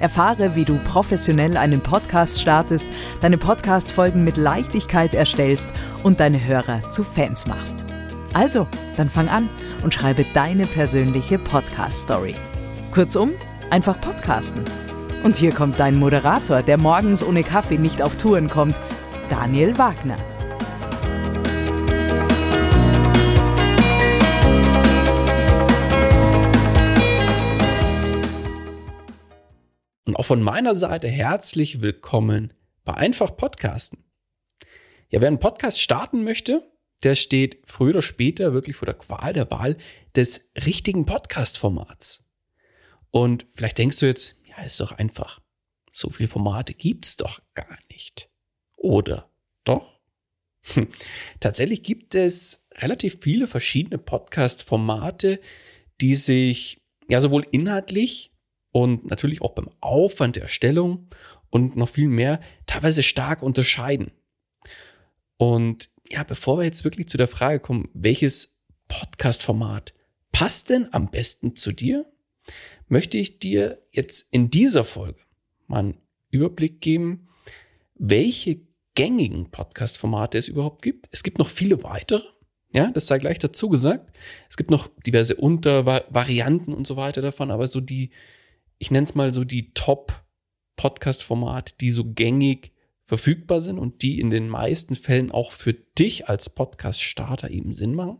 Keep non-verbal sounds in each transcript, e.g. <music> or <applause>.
Erfahre, wie du professionell einen Podcast startest, deine Podcast-Folgen mit Leichtigkeit erstellst und deine Hörer zu Fans machst. Also, dann fang an und schreibe deine persönliche Podcast-Story. Kurzum, einfach podcasten. Und hier kommt dein Moderator, der morgens ohne Kaffee nicht auf Touren kommt, Daniel Wagner. Und auch von meiner Seite herzlich willkommen bei Einfach Podcasten. Ja, wer einen Podcast starten möchte, der steht früher oder später wirklich vor der Qual der Wahl des richtigen Podcast-Formats. Und vielleicht denkst du jetzt, ja, ist doch einfach. So viele Formate gibt's doch gar nicht. Oder doch? Hm. Tatsächlich gibt es relativ viele verschiedene Podcast-Formate, die sich ja sowohl inhaltlich und natürlich auch beim Aufwand der Erstellung und noch viel mehr teilweise stark unterscheiden. Und ja, bevor wir jetzt wirklich zu der Frage kommen, welches Podcast-Format passt denn am besten zu dir, möchte ich dir jetzt in dieser Folge mal einen Überblick geben, welche gängigen Podcast-Formate es überhaupt gibt. Es gibt noch viele weitere. Ja, das sei gleich dazu gesagt. Es gibt noch diverse Untervarianten und so weiter davon, aber so die, ich nenne es mal so die Top-Podcast-Formate, die so gängig verfügbar sind und die in den meisten Fällen auch für dich als Podcast-Starter eben Sinn machen.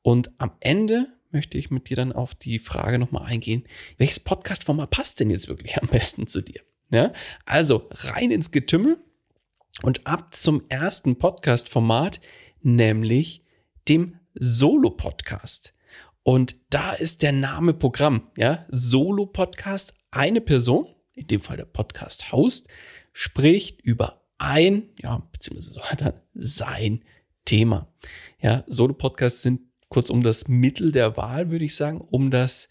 Und am Ende möchte ich mit dir dann auf die Frage nochmal eingehen, welches Podcast-Format passt denn jetzt wirklich am besten zu dir? Ja, also rein ins Getümmel und ab zum ersten Podcast-Format, nämlich dem Solo-Podcast. Und da ist der Name Programm, ja, Solo-Podcast. Eine Person, in dem Fall der Podcast-Host, spricht über ein, ja, beziehungsweise sein Thema. Ja, Solo-Podcasts sind kurzum das Mittel der Wahl, würde ich sagen, um das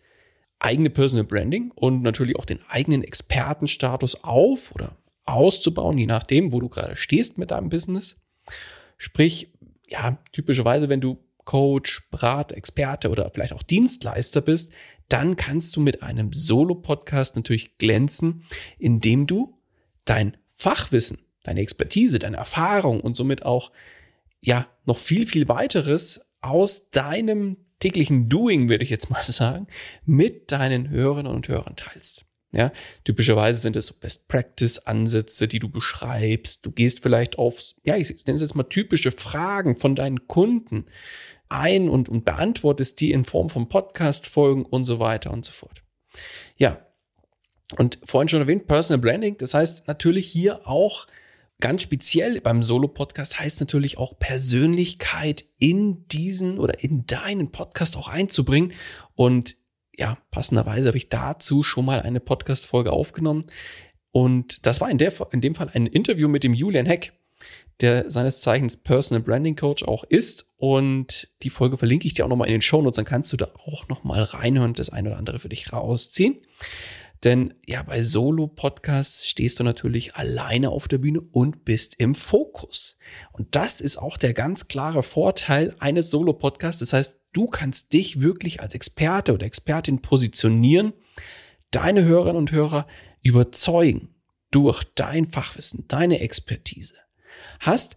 eigene Personal Branding und natürlich auch den eigenen Expertenstatus auf oder auszubauen, je nachdem, wo du gerade stehst mit deinem Business. Sprich, ja, typischerweise, wenn du Coach, Brat, Experte oder vielleicht auch Dienstleister bist, dann kannst du mit einem Solo-Podcast natürlich glänzen, indem du dein Fachwissen, deine Expertise, deine Erfahrung und somit auch ja noch viel, viel weiteres aus deinem täglichen Doing, würde ich jetzt mal <laughs> sagen, mit deinen Hörerinnen und Hörern teilst. Ja, typischerweise sind es so Best Practice Ansätze, die du beschreibst. Du gehst vielleicht auf, ja, ich nenne es jetzt mal typische Fragen von deinen Kunden ein und, und beantwortest die in Form von Podcast-Folgen und so weiter und so fort. Ja. Und vorhin schon erwähnt, Personal Branding. Das heißt natürlich hier auch ganz speziell beim Solo-Podcast heißt natürlich auch Persönlichkeit in diesen oder in deinen Podcast auch einzubringen. Und ja, passenderweise habe ich dazu schon mal eine Podcast-Folge aufgenommen. Und das war in, der, in dem Fall ein Interview mit dem Julian Heck, der seines Zeichens Personal Branding Coach auch ist. Und die Folge verlinke ich dir auch nochmal in den Show Notes, dann kannst du da auch nochmal reinhören, das eine oder andere für dich rausziehen. Denn ja, bei Solo-Podcasts stehst du natürlich alleine auf der Bühne und bist im Fokus. Und das ist auch der ganz klare Vorteil eines Solo-Podcasts. Das heißt, du kannst dich wirklich als Experte oder Expertin positionieren, deine Hörerinnen und Hörer überzeugen durch dein Fachwissen, deine Expertise. Hast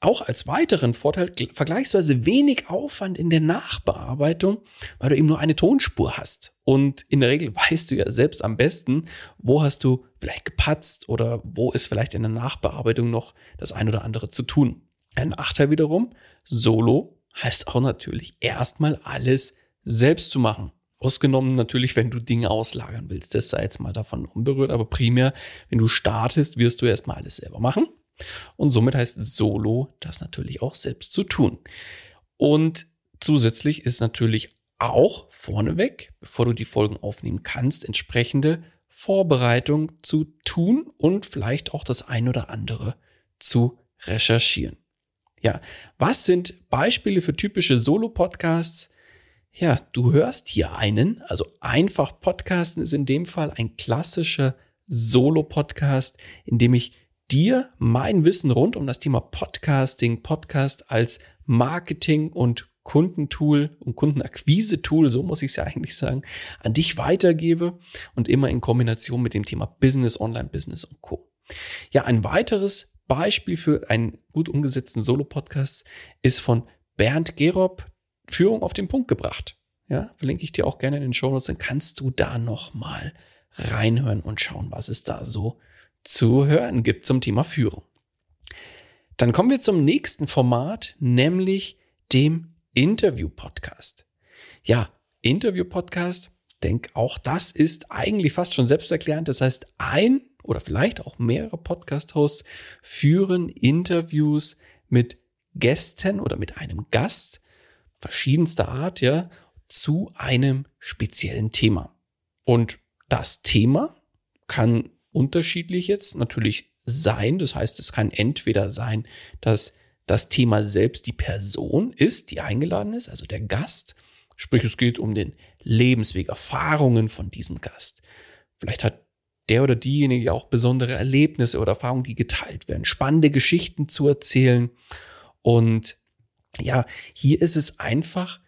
auch als weiteren Vorteil vergleichsweise wenig Aufwand in der Nachbearbeitung, weil du eben nur eine Tonspur hast. Und in der Regel <laughs> weißt du ja selbst am besten, wo hast du vielleicht gepatzt oder wo ist vielleicht in der Nachbearbeitung noch das ein oder andere zu tun. Ein Nachteil wiederum, Solo heißt auch natürlich erstmal alles selbst zu machen. Ausgenommen natürlich, wenn du Dinge auslagern willst. Das sei jetzt mal davon unberührt, aber primär, wenn du startest, wirst du erstmal alles selber machen. Und somit heißt Solo das natürlich auch selbst zu tun. Und zusätzlich ist natürlich auch vorneweg, bevor du die Folgen aufnehmen kannst, entsprechende Vorbereitung zu tun und vielleicht auch das ein oder andere zu recherchieren. Ja, was sind Beispiele für typische Solo-Podcasts? Ja, du hörst hier einen, also einfach Podcasten ist in dem Fall ein klassischer Solo-Podcast, in dem ich dir mein Wissen rund um das Thema Podcasting, Podcast als Marketing und Kundentool und Kundenakquise-Tool, so muss ich es ja eigentlich sagen, an dich weitergebe und immer in Kombination mit dem Thema Business, Online-Business und Co. Ja, ein weiteres Beispiel für einen gut umgesetzten Solo-Podcast ist von Bernd Gerob, Führung auf den Punkt gebracht. Ja, verlinke ich dir auch gerne in den Show Notes, dann kannst du da nochmal reinhören und schauen, was es da so zu hören gibt zum Thema Führung. Dann kommen wir zum nächsten Format, nämlich dem Interview-Podcast. Ja, Interview-Podcast, denk auch das ist eigentlich fast schon selbsterklärend. Das heißt, ein oder vielleicht auch mehrere Podcast-Hosts führen Interviews mit Gästen oder mit einem Gast verschiedenster Art, ja, zu einem speziellen Thema. Und das Thema kann unterschiedlich jetzt natürlich sein. Das heißt, es kann entweder sein, dass das Thema selbst die Person ist, die eingeladen ist, also der Gast. Sprich, es geht um den Lebensweg, Erfahrungen von diesem Gast. Vielleicht hat der oder diejenige auch besondere Erlebnisse oder Erfahrungen, die geteilt werden, spannende Geschichten zu erzählen. Und ja, hier ist es einfach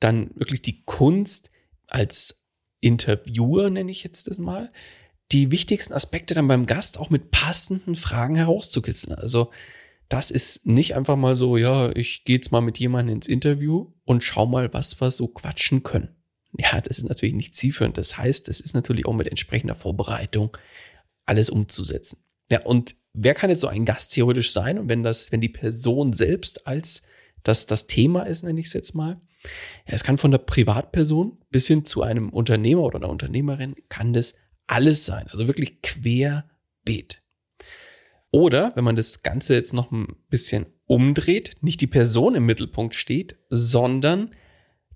dann wirklich die Kunst als Interviewer, nenne ich jetzt das mal, die wichtigsten Aspekte dann beim Gast auch mit passenden Fragen herauszukitzeln. Also das ist nicht einfach mal so, ja, ich gehe jetzt mal mit jemandem ins Interview und schau mal, was wir so quatschen können. Ja, das ist natürlich nicht zielführend. Das heißt, es ist natürlich auch mit entsprechender Vorbereitung alles umzusetzen. Ja, und wer kann jetzt so ein Gast theoretisch sein? Und wenn das, wenn die Person selbst als das, das Thema ist, nenne ich es jetzt mal. Ja, das kann von der Privatperson bis hin zu einem Unternehmer oder einer Unternehmerin kann das alles sein. Also wirklich querbeet. Oder wenn man das Ganze jetzt noch ein bisschen umdreht, nicht die Person im Mittelpunkt steht, sondern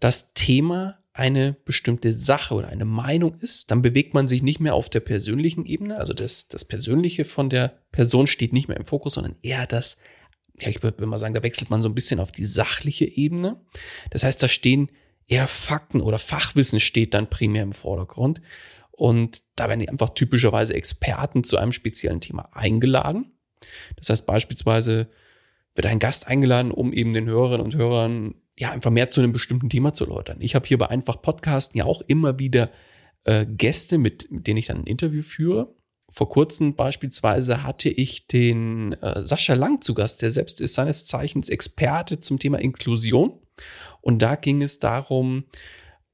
das Thema eine bestimmte Sache oder eine Meinung ist, dann bewegt man sich nicht mehr auf der persönlichen Ebene. Also das, das Persönliche von der Person steht nicht mehr im Fokus, sondern eher das, ja, ich würde mal sagen, da wechselt man so ein bisschen auf die sachliche Ebene. Das heißt, da stehen eher Fakten oder Fachwissen steht dann primär im Vordergrund. Und da werden einfach typischerweise Experten zu einem speziellen Thema eingeladen. Das heißt beispielsweise wird ein Gast eingeladen, um eben den Hörerinnen und Hörern ja einfach mehr zu einem bestimmten Thema zu erläutern. Ich habe hier bei einfach Podcasten ja auch immer wieder äh, Gäste, mit, mit denen ich dann ein Interview führe. Vor kurzem beispielsweise hatte ich den äh, Sascha Lang zu Gast, der selbst ist seines Zeichens Experte zum Thema Inklusion. Und da ging es darum,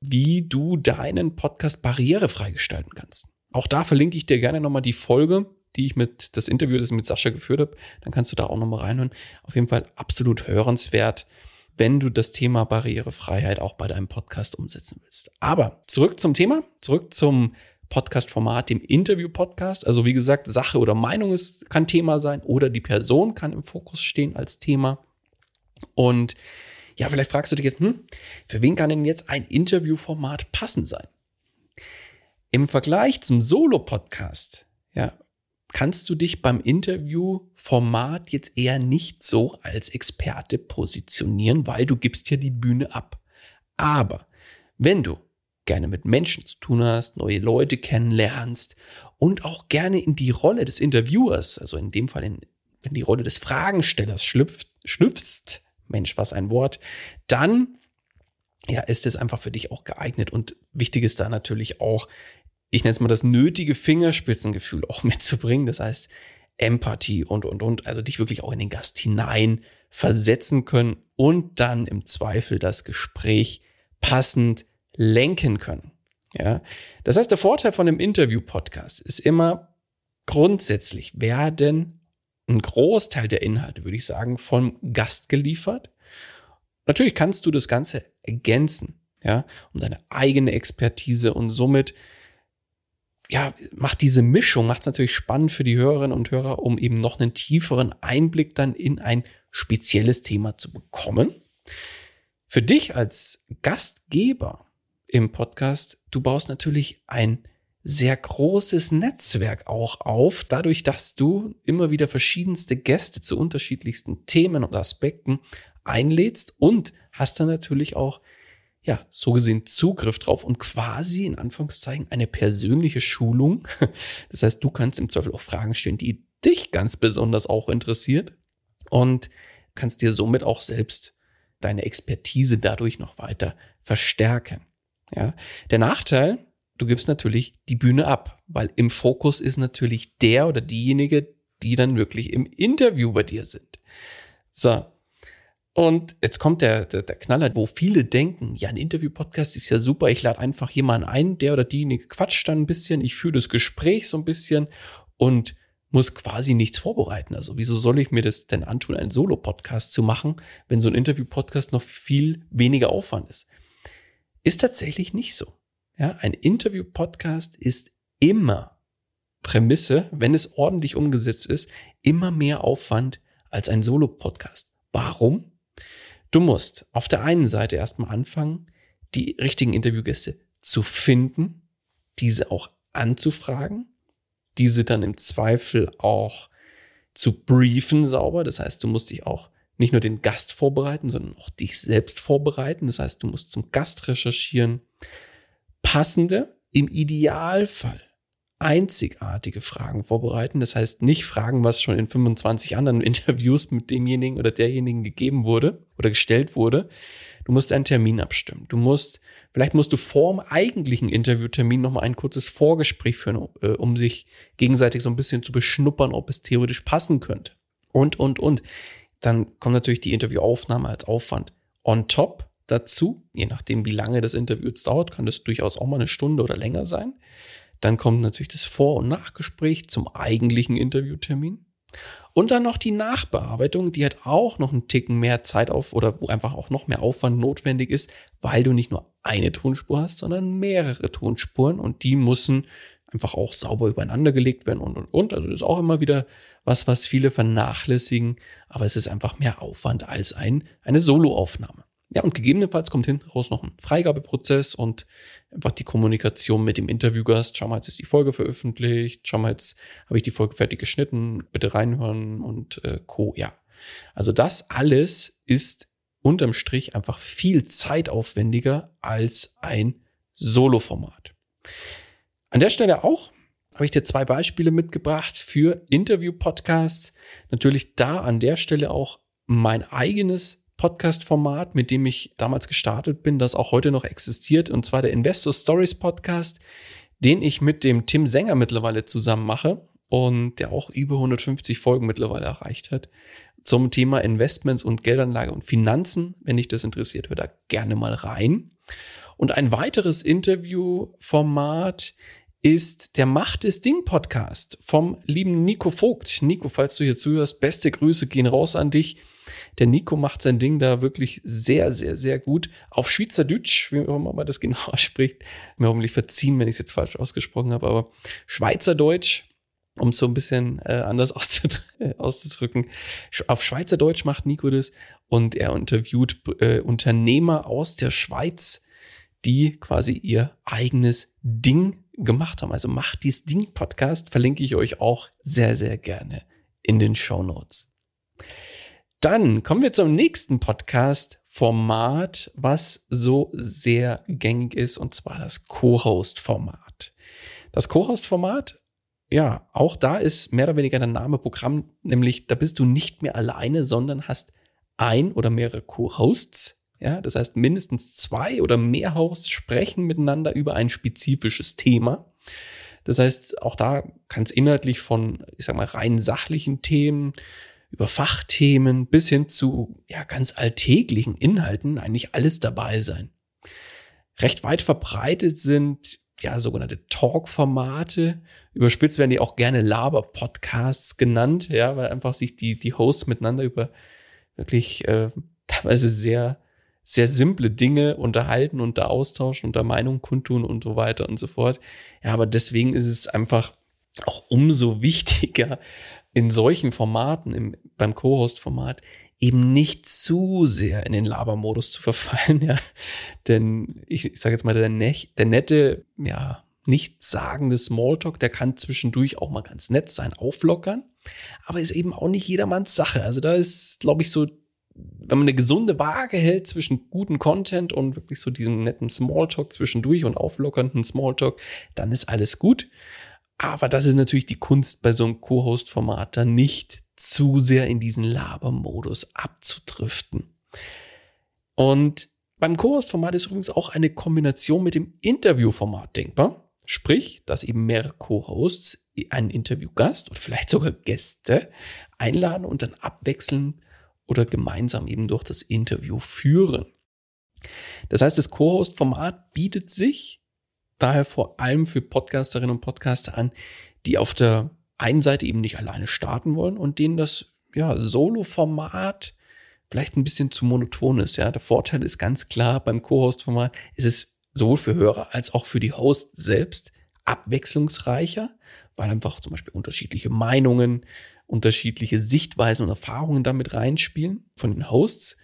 wie du deinen Podcast barrierefrei gestalten kannst. Auch da verlinke ich dir gerne nochmal die Folge, die ich mit, das Interview, das ich mit Sascha geführt habe. Dann kannst du da auch nochmal reinhören. Auf jeden Fall absolut hörenswert, wenn du das Thema Barrierefreiheit auch bei deinem Podcast umsetzen willst. Aber zurück zum Thema, zurück zum Podcast-Format, dem Interview-Podcast. Also wie gesagt, Sache oder Meinung ist, kann Thema sein oder die Person kann im Fokus stehen als Thema. Und ja, vielleicht fragst du dich jetzt, hm, für wen kann denn jetzt ein Interviewformat passend sein? Im Vergleich zum Solo-Podcast, ja, kannst du dich beim Interviewformat jetzt eher nicht so als Experte positionieren, weil du gibst ja die Bühne ab. Aber wenn du gerne mit Menschen zu tun hast, neue Leute kennenlernst und auch gerne in die Rolle des Interviewers, also in dem Fall in, in die Rolle des Fragenstellers schlüpft, schlüpfst, Mensch, was ein Wort, dann ja, ist es einfach für dich auch geeignet. Und wichtig ist da natürlich auch, ich nenne es mal das nötige Fingerspitzengefühl auch <laughs> mitzubringen. Das heißt, Empathie und, und, und. Also dich wirklich auch in den Gast hinein versetzen können und dann im Zweifel das Gespräch passend lenken können. Ja, das heißt, der Vorteil von einem Interview-Podcast ist immer grundsätzlich werden ein Großteil der Inhalte, würde ich sagen, vom Gast geliefert. Natürlich kannst du das Ganze ergänzen, ja, um deine eigene Expertise und somit ja, macht diese Mischung, macht es natürlich spannend für die Hörerinnen und Hörer, um eben noch einen tieferen Einblick dann in ein spezielles Thema zu bekommen. Für dich als Gastgeber im Podcast, du baust natürlich ein sehr großes Netzwerk auch auf, dadurch, dass du immer wieder verschiedenste Gäste zu unterschiedlichsten Themen und Aspekten einlädst und hast dann natürlich auch ja, so gesehen Zugriff drauf und quasi in Anführungszeichen eine persönliche Schulung. <laughs> Das heißt, du kannst im Zweifel auch Fragen stellen, die dich ganz besonders auch interessiert und kannst dir somit auch selbst deine Expertise dadurch noch weiter verstärken. Ja, der Nachteil, du gibst natürlich die Bühne ab, weil im Fokus ist natürlich der oder diejenige, die dann wirklich im Interview bei dir sind. So, und jetzt kommt der, der, der Knaller, wo viele denken, ja, ein Interview-Podcast ist ja super, ich lade einfach jemanden ein, der oder diejenige quatscht dann ein bisschen, ich führe das Gespräch so ein bisschen und muss quasi nichts vorbereiten. Also wieso soll ich mir das denn antun, einen Solo-Podcast zu machen, wenn so ein Interview-Podcast noch viel weniger Aufwand ist? Ist tatsächlich nicht so. Ja, ein Interview-Podcast ist immer Prämisse, wenn es ordentlich umgesetzt ist, immer mehr Aufwand als ein Solo-Podcast. Warum? Du musst auf der einen Seite erstmal anfangen, die richtigen Interviewgäste zu finden, diese auch anzufragen, diese dann im Zweifel auch zu briefen sauber. Das heißt, du musst dich auch nicht nur den Gast vorbereiten, sondern auch dich selbst vorbereiten. Das heißt, du musst zum Gast recherchieren. Passende, im Idealfall einzigartige Fragen vorbereiten. Das heißt, nicht Fragen, was schon in 25 anderen <laughs> Interviews mit demjenigen oder derjenigen gegeben wurde oder gestellt wurde. Du musst einen Termin abstimmen. Du musst, vielleicht musst du vor dem eigentlichen Interviewtermin nochmal ein kurzes Vorgespräch führen, äh, um sich gegenseitig so ein bisschen zu beschnuppern, ob es theoretisch passen könnte. Und, und, und. Dann kommt natürlich die Interviewaufnahme als Aufwand on top dazu. Je nachdem, wie lange das Interview jetzt dauert, kann das durchaus auch mal eine Stunde oder länger sein. Dann kommt natürlich das Vor- und Nachgespräch zum eigentlichen Interviewtermin. Und dann noch die Nachbearbeitung, die hat auch noch einen Ticken mehr Zeit auf oder wo einfach auch noch mehr Aufwand notwendig ist, weil du nicht nur eine Tonspur hast, sondern mehrere Tonspuren und die müssen einfach auch sauber übereinander gelegt werden und und und. Also das ist auch immer wieder was, was viele vernachlässigen, aber es ist einfach mehr Aufwand als ein, eine Soloaufnahme. Ja, und gegebenenfalls kommt hinten raus noch ein Freigabeprozess und einfach die Kommunikation mit dem Interviewgast. Schau mal, jetzt ist die Folge veröffentlicht. Schau mal, jetzt habe ich die Folge fertig geschnitten. Bitte reinhören und äh, Co. Ja. Also das alles ist unterm Strich einfach viel zeitaufwendiger als ein Solo-Format. An der Stelle auch habe ich dir zwei Beispiele mitgebracht für Interview-Podcasts. Natürlich da an der Stelle auch mein eigenes Podcast-Format, mit dem ich damals gestartet bin, das auch heute noch existiert, und zwar der Investor Stories Podcast, den ich mit dem Tim Sänger mittlerweile zusammen mache und der auch über 150 Folgen mittlerweile erreicht hat zum Thema Investments und Geldanlage und Finanzen. Wenn dich das interessiert, hör da gerne mal rein. Und ein weiteres Interviewformat ist der Macht des Ding Podcast vom lieben Nico Vogt. Nico, falls du hier zuhörst, beste Grüße gehen raus an dich. Der Nico macht sein Ding da wirklich sehr, sehr, sehr gut. Auf Schweizerdeutsch, wie auch man das genau <laughs> ausspricht. Mir hoffentlich verziehen, wenn ich es jetzt falsch ausgesprochen habe, aber Schweizerdeutsch, um es so ein bisschen äh, anders <laughs> auszudrücken. Auf Schweizerdeutsch macht Nico das und er interviewt äh, Unternehmer aus der Schweiz, die quasi ihr eigenes Ding gemacht haben. Also macht dies Ding Podcast, verlinke ich euch auch sehr, sehr gerne in den Show Notes. Dann kommen wir zum nächsten Podcast Format, was so sehr gängig ist, und zwar das Co-Host-Format. Das Co-Host-Format, ja, auch da ist mehr oder weniger der Name Programm, nämlich da bist du nicht mehr alleine, sondern hast ein oder mehrere Co-Hosts. Ja, das heißt, mindestens zwei oder mehr Hosts sprechen miteinander über ein spezifisches Thema. Das heißt, auch da kann es inhaltlich von, ich sag mal, rein sachlichen Themen über Fachthemen bis hin zu ja, ganz alltäglichen Inhalten eigentlich alles dabei sein. Recht weit verbreitet sind ja sogenannte Talk-Formate. Überspitzt werden die auch gerne Laber-Podcasts genannt, ja, weil einfach sich die, die Hosts miteinander über wirklich äh, teilweise sehr, sehr simple Dinge unterhalten und da austauschen und da Meinung kundtun und so weiter und so fort. Ja, aber deswegen ist es einfach auch umso <laughs> wichtiger, in solchen Formaten, im, beim Co-Host-Format, eben nicht zu sehr in den Labermodus zu verfallen, <laughs> ja. Denn ich, ich sage jetzt mal, der, ne der nette, ja, nichtssagende Smalltalk, der kann zwischendurch auch mal ganz nett sein, auflockern, aber ist eben auch nicht jedermanns Sache. Also da ist, glaube ich, so, wenn man eine gesunde Waage hält zwischen guten Content und wirklich so diesem netten Smalltalk zwischendurch und auflockernden Smalltalk, dann ist alles gut. Aber das ist natürlich die Kunst bei so einem Co-Host-Format, dann nicht zu sehr in diesen Labermodus abzudriften. Und beim Co-Host-Format ist übrigens auch eine Kombination mit dem Interview-Format denkbar. Sprich, dass eben mehrere Co-Hosts einen Interviewgast oder vielleicht sogar Gäste einladen und dann abwechseln oder gemeinsam eben durch das Interview führen. Das heißt, das Co-Host-Format bietet sich daher vor allem für Podcasterinnen und Podcaster an, die auf der einen Seite eben nicht alleine starten wollen und denen das ja, Solo-Format vielleicht ein bisschen zu monoton ist. Ja, der Vorteil ist ganz klar beim Co-Host-Format ist es sowohl für Hörer als auch für die Host selbst abwechslungsreicher, weil einfach zum Beispiel unterschiedliche Meinungen, unterschiedliche Sichtweisen und Erfahrungen damit reinspielen von den Hosts.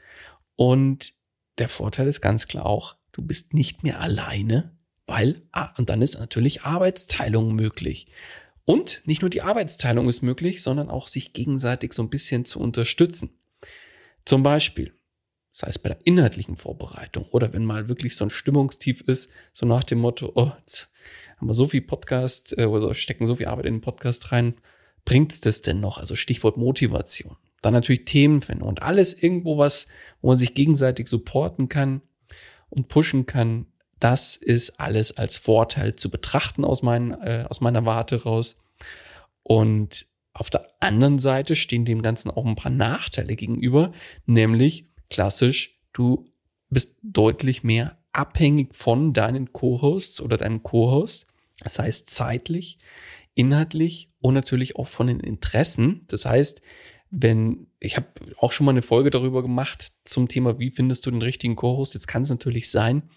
Und der Vorteil ist ganz klar auch, du bist nicht mehr alleine weil, ah, und dann ist natürlich Arbeitsteilung möglich. Und nicht nur die Arbeitsteilung ist möglich, sondern auch sich gegenseitig so ein bisschen zu unterstützen. Zum Beispiel, sei es bei der inhaltlichen Vorbereitung oder wenn mal wirklich so ein Stimmungstief ist, so nach dem Motto, oh, jetzt haben wir so viel Podcast äh, oder stecken so viel Arbeit in den Podcast rein, bringt's das denn noch? Also Stichwort Motivation. Dann natürlich Themenfindung und alles irgendwo was, wo man sich gegenseitig supporten kann und pushen kann, das ist alles als Vorteil zu betrachten aus, mein, äh, aus meiner Warte raus. Und auf der anderen Seite stehen dem Ganzen auch ein paar Nachteile gegenüber, nämlich klassisch, du bist deutlich mehr abhängig von deinen Co-Hosts oder deinem Co-Host. Das heißt zeitlich, inhaltlich und natürlich auch von den Interessen. Das heißt, wenn ich habe auch schon mal eine Folge darüber gemacht zum Thema, wie findest du den richtigen Co-Host. Jetzt kann es natürlich sein,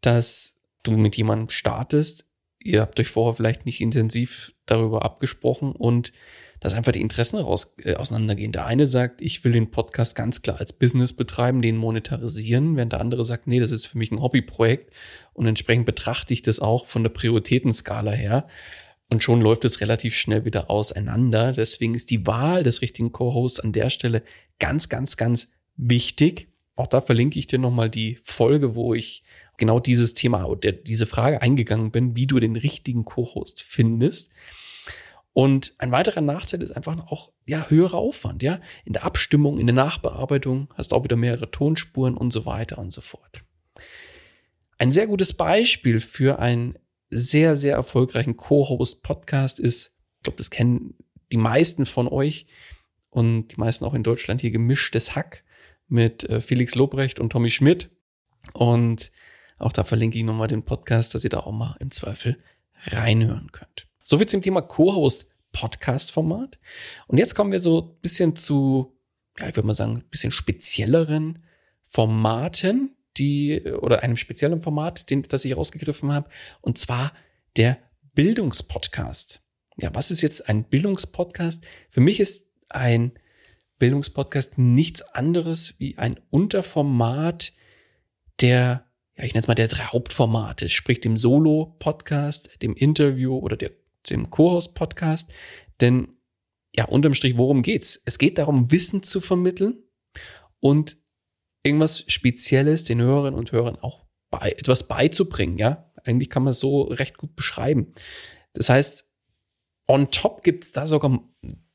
dass du mit jemandem startest, ihr habt euch vorher vielleicht nicht intensiv darüber abgesprochen und dass einfach die Interessen raus, äh, auseinandergehen. Der eine sagt, ich will den Podcast ganz klar als Business betreiben, den monetarisieren, während der andere sagt, nee, das ist für mich ein Hobbyprojekt und entsprechend betrachte ich das auch von der Prioritätenskala her. Und schon läuft es relativ schnell wieder auseinander. Deswegen ist die Wahl des richtigen Co-Hosts an der Stelle ganz, ganz, ganz wichtig. Auch da verlinke ich dir nochmal die Folge, wo ich genau dieses Thema oder diese Frage eingegangen bin, wie du den richtigen Co-Host findest. Und ein weiterer Nachteil ist einfach auch, ja, höherer Aufwand, ja. In der Abstimmung, in der Nachbearbeitung hast du auch wieder mehrere Tonspuren und so weiter und so fort. Ein sehr gutes Beispiel für einen sehr, sehr erfolgreichen Co-Host-Podcast ist, ich glaube, das kennen die meisten von euch und die meisten auch in Deutschland hier gemischtes Hack mit äh, Felix Lobrecht und Tommy Schmidt. Und auch da verlinke ich nochmal den Podcast, dass ihr da auch mal im Zweifel reinhören könnt. Soviel zum Thema Co-Host Podcast-Format. Und jetzt kommen wir so ein bisschen zu, ja, ich würde mal sagen, ein bisschen spezielleren Formaten, die, oder einem speziellen Format, den, das ich rausgegriffen habe, und zwar der Bildungspodcast. Ja, was ist jetzt ein Bildungspodcast? Für mich ist ein Bildungspodcast nichts anderes wie ein Unterformat der ja, ich nenne es mal der drei Hauptformate, sprich dem Solo-Podcast, dem Interview oder der, dem Co-Host-Podcast. Denn ja, unterm Strich, worum geht's? Es geht darum, Wissen zu vermitteln und irgendwas Spezielles den Hörerinnen und Hörern auch bei, etwas beizubringen, ja. Eigentlich kann man es so recht gut beschreiben. Das heißt, on top gibt es da sogar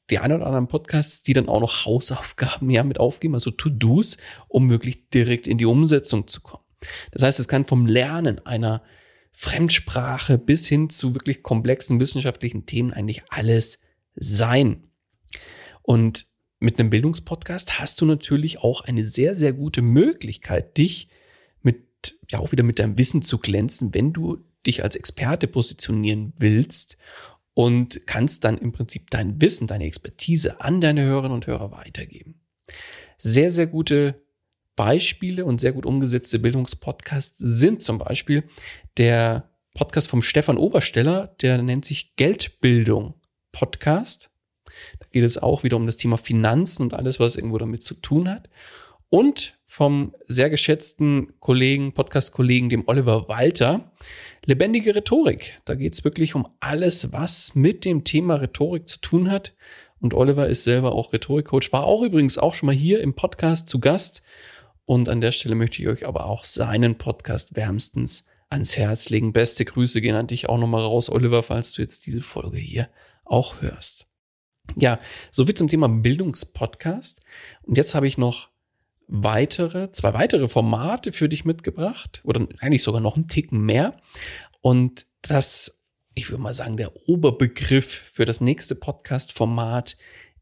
die ein oder anderen Podcasts, die dann auch noch Hausaufgaben ja mit aufgeben, also To-Dos, um wirklich direkt in die Umsetzung zu kommen. Das heißt, es kann vom Lernen einer Fremdsprache bis hin zu wirklich komplexen wissenschaftlichen Themen eigentlich alles sein. Und mit einem Bildungspodcast hast du natürlich auch eine sehr, sehr gute Möglichkeit, dich mit, ja auch wieder mit deinem Wissen zu glänzen, wenn du dich als Experte positionieren willst und kannst dann im Prinzip dein Wissen, deine Expertise an deine Hörerinnen und Hörer weitergeben. Sehr, sehr gute Beispiele und sehr gut umgesetzte Bildungspodcasts sind zum Beispiel der Podcast vom Stefan Obersteller, der nennt sich Geldbildung Podcast. Da geht es auch wieder um das Thema Finanzen und alles, was irgendwo damit zu tun hat. Und vom sehr geschätzten Kollegen, Podcast-Kollegen, dem Oliver Walter, Lebendige Rhetorik. Da geht es wirklich um alles, was mit dem Thema Rhetorik zu tun hat. Und Oliver ist selber auch Rhetorikcoach, war auch übrigens auch schon mal hier im Podcast zu Gast. Und an der Stelle möchte ich euch aber auch seinen Podcast wärmstens ans Herz legen. Beste Grüße gehen an dich auch nochmal raus, Oliver, falls du jetzt diese Folge hier auch hörst. Ja, soviel zum Thema Bildungspodcast. Und jetzt habe ich noch weitere, zwei weitere Formate für dich mitgebracht oder eigentlich sogar noch einen Ticken mehr. Und das, ich würde mal sagen, der Oberbegriff für das nächste Podcast-Format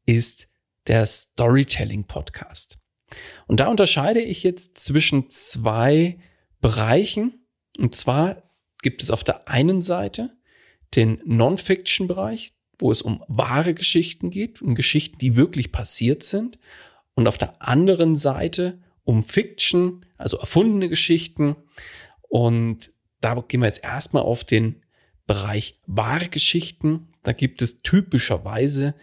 ist der Storytelling-Podcast. Und da unterscheide ich jetzt zwischen zwei Bereichen. Und zwar gibt es auf der einen Seite den Non-Fiction-Bereich, wo es um wahre Geschichten geht, um Geschichten, die wirklich passiert sind und auf der anderen Seite um Fiction, also erfundene Geschichten. Und da gehen wir jetzt erstmal auf den Bereich wahre Geschichten. Da gibt es typischerweise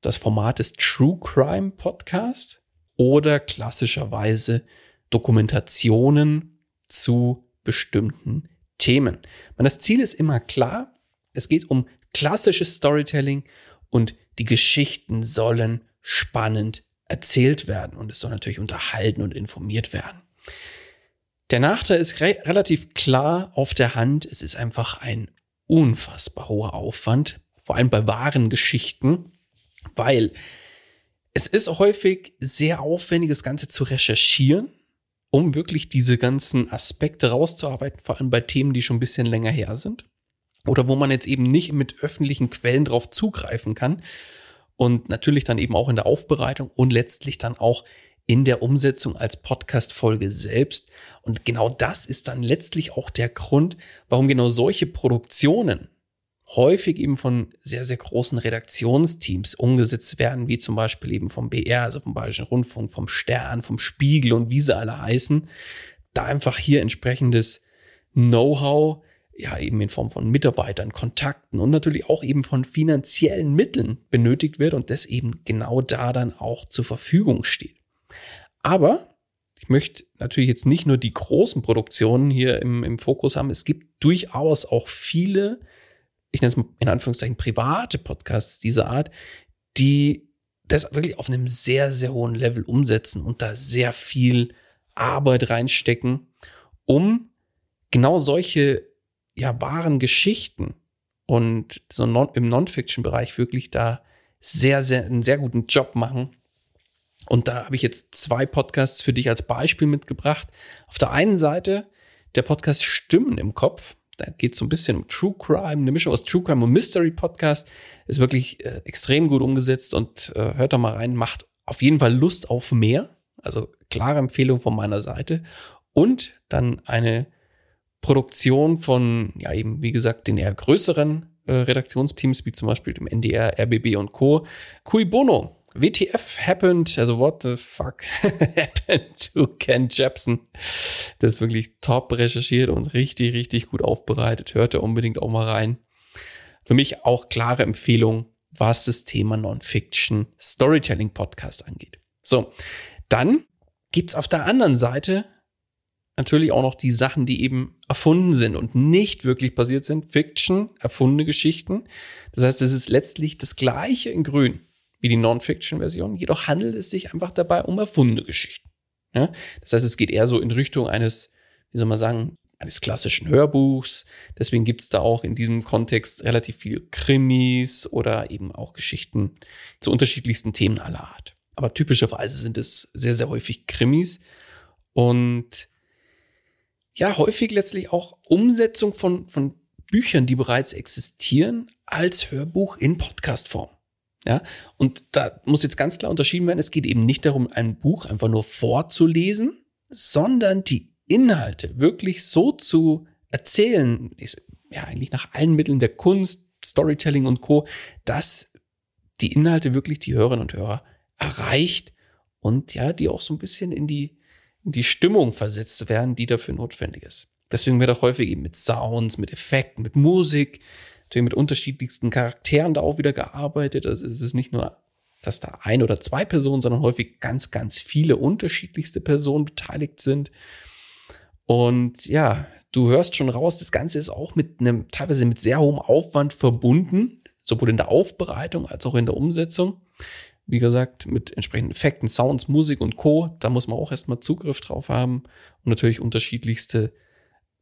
das Format des True Crime Podcast oder klassischerweise Dokumentationen zu bestimmten Themen. das Ziel ist immer klar. Es geht um klassisches Storytelling und die Geschichten sollen spannend erzählt werden und es soll natürlich unterhalten und informiert werden. Der Nachteil ist re relativ klar auf der Hand. Es ist einfach ein unfassbar hoher Aufwand, vor allem bei wahren Geschichten, weil es ist häufig sehr aufwendig, das Ganze zu recherchieren, um wirklich diese ganzen Aspekte rauszuarbeiten, vor allem bei Themen, die schon ein bisschen länger her sind oder wo man jetzt eben nicht mit öffentlichen Quellen drauf zugreifen kann, und natürlich dann eben auch in der Aufbereitung und letztlich dann auch in der Umsetzung als Podcast-Folge selbst. Und genau das ist dann letztlich auch der Grund, warum genau solche Produktionen häufig eben von sehr, sehr großen Redaktionsteams umgesetzt werden, wie zum Beispiel eben vom BR, also vom Bayerischen Rundfunk, vom Stern, vom Spiegel und wie sie alle heißen. Da einfach hier entsprechendes Know-how ja eben in Form von Mitarbeitern, Kontakten und natürlich auch eben von finanziellen Mitteln benötigt wird und das eben genau da dann auch zur Verfügung steht. Aber ich möchte natürlich jetzt nicht nur die großen Produktionen hier im, im Fokus haben. Es gibt durchaus auch viele, ich nenne es in Anführungszeichen private Podcasts dieser Art, die das wirklich auf einem sehr, sehr hohen Level umsetzen und da sehr viel Arbeit reinstecken, um genau solche ja, wahren Geschichten und so non, im Non-Fiction-Bereich wirklich da sehr, sehr, einen sehr guten Job machen. Und da habe ich jetzt zwei Podcasts für dich als Beispiel mitgebracht. Auf der einen Seite der Podcast Stimmen im Kopf. Da geht es so ein bisschen um True Crime, eine Mischung aus True Crime und Mystery Podcast. Ist wirklich äh, extrem gut umgesetzt und äh, hört da mal rein. Macht auf jeden Fall Lust auf mehr. Also klare Empfehlung von meiner Seite. Und dann eine Produktion von, ja eben, wie gesagt, den eher größeren äh, Redaktionsteams, wie zum Beispiel dem NDR, RBB und Co. Cui Bono. WTF happened, also what the fuck <laughs> happened to Ken Jepsen? Das ist wirklich top recherchiert und richtig, richtig gut aufbereitet. Hört ihr unbedingt auch mal rein. Für mich auch klare Empfehlung, was das Thema Non-Fiction Storytelling Podcast angeht. So, dann gibt's auf der anderen Seite natürlich auch noch die Sachen, die eben erfunden sind und nicht wirklich passiert sind. Fiction, erfundene Geschichten. Das heißt, es ist letztlich das gleiche in Grün wie die Non-Fiction-Version. Jedoch handelt es sich einfach dabei um erfundene Geschichten. Ja? Das heißt, es geht eher so in Richtung eines, wie soll man sagen, eines klassischen Hörbuchs. Deswegen gibt es da auch in diesem Kontext relativ viele Krimis oder eben auch Geschichten zu unterschiedlichsten Themen aller Art. Aber typischerweise sind es sehr, sehr häufig Krimis und ja, häufig letztlich auch Umsetzung von, von Büchern, die bereits existieren, als Hörbuch in Podcastform. Ja, und da muss jetzt ganz klar unterschieden werden, es geht eben nicht darum, ein Buch einfach nur vorzulesen, sondern die Inhalte wirklich so zu erzählen, ist ja eigentlich nach allen Mitteln der Kunst, Storytelling und Co., dass die Inhalte wirklich die Hörerinnen und Hörer erreicht und ja, die auch so ein bisschen in die, in die Stimmung versetzt werden, die dafür notwendig ist. Deswegen wird auch häufig eben mit Sounds, mit Effekten, mit Musik, natürlich mit unterschiedlichsten Charakteren da auch wieder gearbeitet. Also es ist nicht nur, dass da ein oder zwei Personen, sondern häufig ganz, ganz viele unterschiedlichste Personen beteiligt sind. Und ja, du hörst schon raus, das Ganze ist auch mit einem, teilweise mit sehr hohem Aufwand verbunden, sowohl in der Aufbereitung als auch in der Umsetzung. Wie gesagt, mit entsprechenden Effekten, Sounds, Musik und Co. Da muss man auch erstmal Zugriff drauf haben und natürlich unterschiedlichste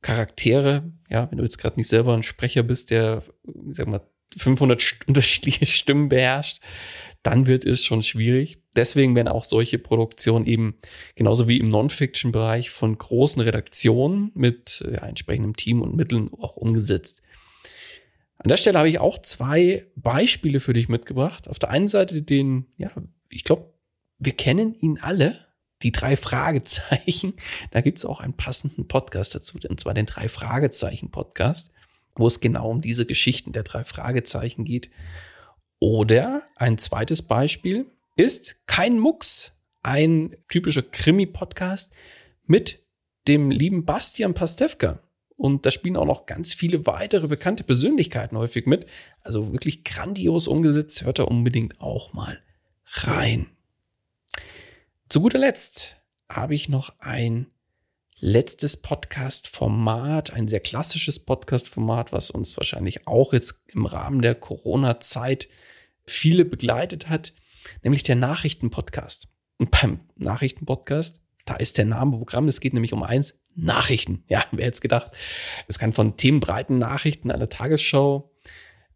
Charaktere. Ja, wenn du jetzt gerade nicht selber ein Sprecher bist, der, ich sag mal, 500 <laughs> unterschiedliche Stimmen beherrscht, dann wird es schon schwierig. Deswegen werden auch solche Produktionen eben genauso wie im Non-Fiction-Bereich von großen Redaktionen mit ja, entsprechendem Team und Mitteln auch umgesetzt. An der Stelle habe ich auch zwei Beispiele für dich mitgebracht. Auf der einen Seite den, ja, ich glaube, wir kennen ihn alle, die drei Fragezeichen. <laughs> Da gibt es auch einen passenden Podcast dazu, und zwar den drei Fragezeichen Podcast, wo es genau um diese Geschichten der drei Fragezeichen geht. Oder ein zweites Beispiel ist kein Mucks, ein typischer Krimi-Podcast mit dem lieben Bastian Pastewka. Und da spielen auch noch ganz viele weitere bekannte Persönlichkeiten häufig mit. Also wirklich grandios umgesetzt. Hört da unbedingt auch mal rein. Zu guter Letzt habe ich noch ein letztes Podcast-Format, ein sehr klassisches Podcast-Format, was uns wahrscheinlich auch jetzt im Rahmen der Corona-Zeit viele begleitet hat, nämlich der Nachrichtenpodcast. Und beim Nachrichtenpodcast, da ist der Name Programm, es geht nämlich um eins, Nachrichten. Ja, wer hätte es gedacht? Es kann von themenbreiten Nachrichten einer Tagesschau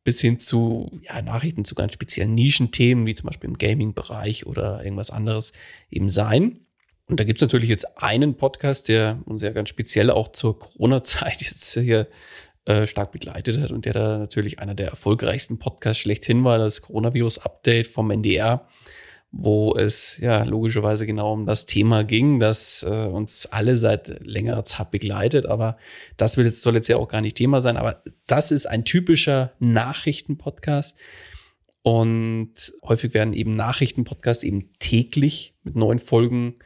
bis hin zu ja, Nachrichten zu ganz speziellen Nischenthemen, wie zum Beispiel im Gaming-Bereich oder irgendwas anderes eben sein. Und da gibt es natürlich jetzt einen Podcast, der uns ja ganz speziell auch zur Corona-Zeit <laughs> jetzt hier äh, stark begleitet hat und der da natürlich einer der erfolgreichsten Podcasts schlechthin war, das Coronavirus-Update vom NDR, wo es ja logischerweise genau um das Thema ging, das äh, uns alle seit längerer Zeit begleitet. Aber das will jetzt, soll jetzt ja auch gar nicht Thema sein. Aber das ist ein typischer Nachrichtenpodcast. Und häufig werden eben Nachrichtenpodcasts eben täglich mit neuen Folgen,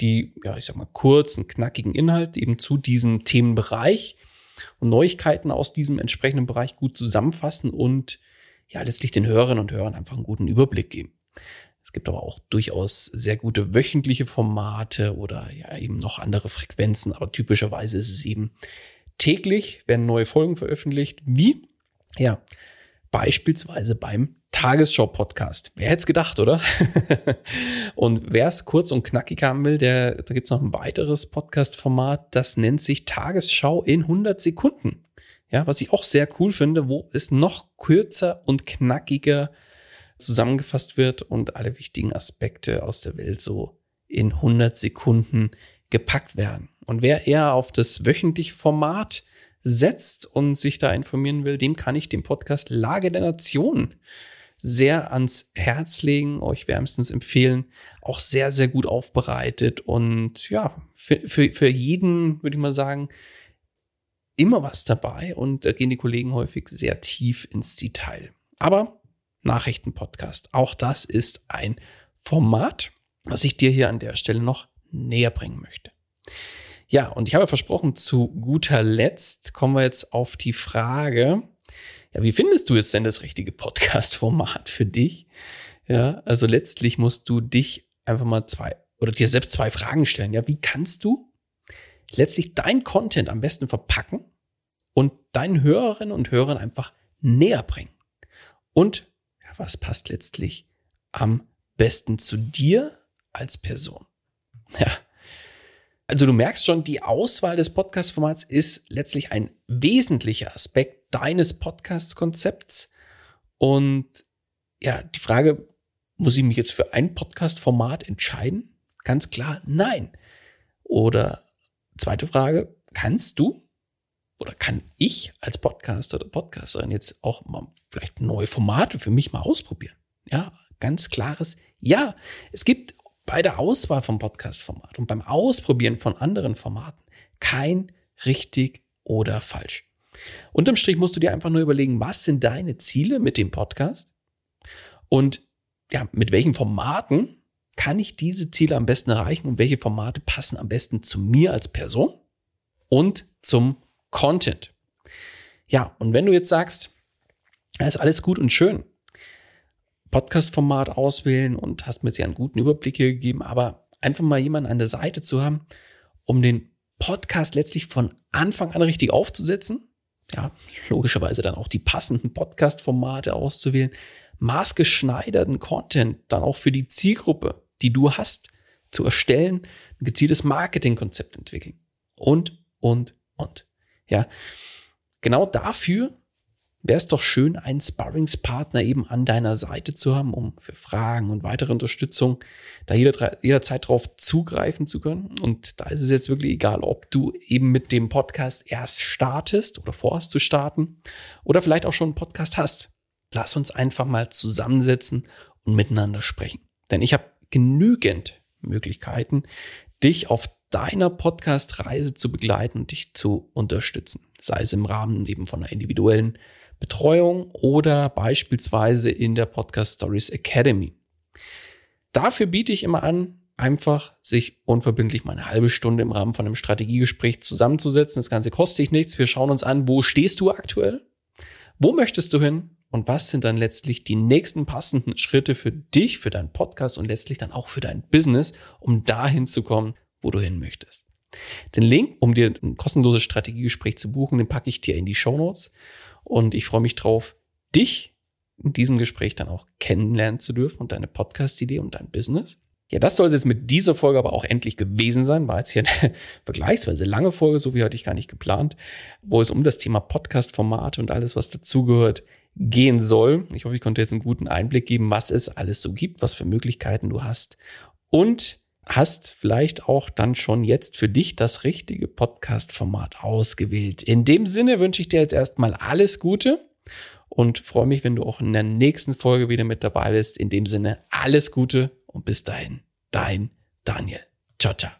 die, ja, ich sag mal, kurzen, knackigen Inhalt eben zu diesem Themenbereich und Neuigkeiten aus diesem entsprechenden Bereich gut zusammenfassen und ja, letztlich den Hörerinnen und Hörern einfach einen guten Überblick geben. Es gibt aber auch durchaus sehr gute wöchentliche Formate oder ja eben noch andere Frequenzen, aber typischerweise ist es eben täglich werden neue Folgen veröffentlicht, wie ja, beispielsweise beim Tagesschau-Podcast. Wer hätte es gedacht, oder? <laughs> und wer es kurz und knackig haben will, der, da gibt es noch ein weiteres Podcast-Format, das nennt sich Tagesschau in 100 Sekunden. Ja, was ich auch sehr cool finde, wo es noch kürzer und knackiger zusammengefasst wird und alle wichtigen Aspekte aus der Welt so in 100 Sekunden gepackt werden. Und wer eher auf das wöchentliche Format setzt und sich da informieren will, dem kann ich den Podcast Lage der Nation sehr ans Herz legen, euch wärmstens empfehlen. Auch sehr, sehr gut aufbereitet und ja, für, für, für jeden würde ich mal sagen, immer was dabei und da gehen die Kollegen häufig sehr tief ins Detail. Aber Nachrichtenpodcast, auch das ist ein Format, was ich dir hier an der Stelle noch näher bringen möchte. Ja, und ich habe versprochen, zu guter Letzt kommen wir jetzt auf die Frage, ja, wie findest du jetzt denn das richtige Podcast-Format für dich? Ja, also letztlich musst du dich einfach mal zwei oder dir selbst zwei Fragen stellen. Ja, wie kannst du letztlich dein Content am besten verpacken und deinen Hörerinnen und Hörern einfach näher bringen? Und was passt letztlich am besten zu dir als Person? Ja, Also du merkst schon, die Auswahl des Podcast-Formats ist letztlich ein wesentlicher Aspekt deines Podcast-Konzepts. Und ja, die Frage, muss ich mich jetzt für ein Podcast-Format entscheiden? Ganz klar, nein. Oder zweite Frage, kannst du oder kann ich als Podcaster oder Podcasterin jetzt auch mal vielleicht neue Formate für mich mal ausprobieren? Ja, ganz klares Ja. Es gibt bei der Auswahl vom Podcast-Format und beim Ausprobieren von anderen Formaten kein richtig oder falsch. Unterm Strich musst du dir einfach nur überlegen, was sind deine Ziele mit dem Podcast und ja, mit welchen Formaten kann ich diese Ziele am besten erreichen und welche Formate passen am besten zu mir als Person und zum Content. Ja, und wenn du jetzt sagst, das ist alles gut und schön, Podcast-Format auswählen und hast mir jetzt ja einen guten Überblick hier gegeben, aber einfach mal jemanden an der Seite zu haben, um den Podcast letztlich von Anfang an richtig aufzusetzen. Ja, logischerweise dann auch die passenden Podcast-Formate auszuwählen, maßgeschneiderten Content dann auch für die Zielgruppe, die du hast, zu erstellen, ein gezieltes Marketingkonzept entwickeln und, und, und. Ja, genau dafür wäre es doch schön, einen Sparringspartner eben an deiner Seite zu haben, um für Fragen und weitere Unterstützung da jeder, jederzeit drauf zugreifen zu können. Und da ist es jetzt wirklich egal, ob du eben mit dem Podcast erst startest oder vorhast zu starten oder vielleicht auch schon einen Podcast hast. Lass uns einfach mal zusammensetzen und miteinander sprechen. Denn ich habe genügend Möglichkeiten, dich auf deiner Podcast-Reise zu begleiten und dich zu unterstützen. Sei es im Rahmen eben von einer individuellen Betreuung oder beispielsweise in der Podcast Stories Academy. Dafür biete ich immer an, einfach sich unverbindlich mal eine halbe Stunde im Rahmen von einem Strategiegespräch zusammenzusetzen. Das Ganze kostet dich nichts. Wir schauen uns an, wo stehst du aktuell? Wo möchtest du hin? Und was sind dann letztlich die nächsten passenden Schritte für dich, für deinen Podcast und letztlich dann auch für dein Business, um dahin zu kommen, wo du hin möchtest? Den Link, um dir ein kostenloses Strategiegespräch zu buchen, den packe ich dir in die Show Notes. Und ich freue mich drauf, dich in diesem Gespräch dann auch kennenlernen zu dürfen und deine Podcast-Idee und dein Business. Ja, das soll es jetzt mit dieser Folge aber auch endlich gewesen sein. War jetzt hier eine <laughs> vergleichsweise lange Folge, so wie hatte ich gar nicht geplant, wo es um das Thema Podcast-Formate und alles, was dazugehört, gehen soll. Ich hoffe, ich konnte jetzt einen guten Einblick geben, was es alles so gibt, was für Möglichkeiten du hast und hast vielleicht auch dann schon jetzt für dich das richtige Podcast-Format ausgewählt. In dem Sinne wünsche ich dir jetzt erstmal alles Gute und freue mich, wenn du auch in der nächsten Folge wieder mit dabei bist. In dem Sinne alles Gute und bis dahin, dein Daniel. Ciao, ciao.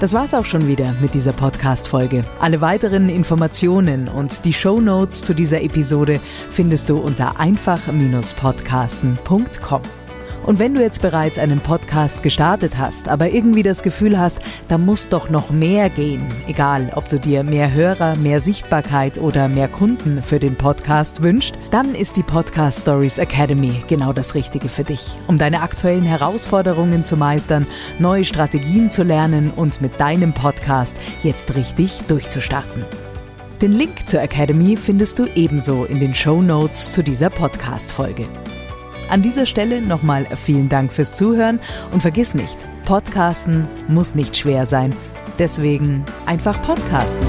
Das war's auch schon wieder mit dieser Podcast-Folge. Alle weiteren Informationen und die Show Notes zu dieser Episode findest du unter einfach-podcasten.com. Und wenn du jetzt bereits einen Podcast gestartet hast, aber irgendwie das Gefühl hast, da muss doch noch mehr gehen, egal ob du dir mehr Hörer, mehr Sichtbarkeit oder mehr Kunden für den Podcast wünscht, dann ist die Podcast Stories Academy genau das Richtige für dich, um deine aktuellen Herausforderungen zu meistern, neue Strategien zu lernen und mit deinem Podcast jetzt richtig durchzustarten. Den Link zur Academy findest du ebenso in den Show Notes zu dieser Podcast-Folge. An dieser Stelle nochmal vielen Dank fürs Zuhören und vergiss nicht, Podcasten muss nicht schwer sein. Deswegen einfach Podcasten.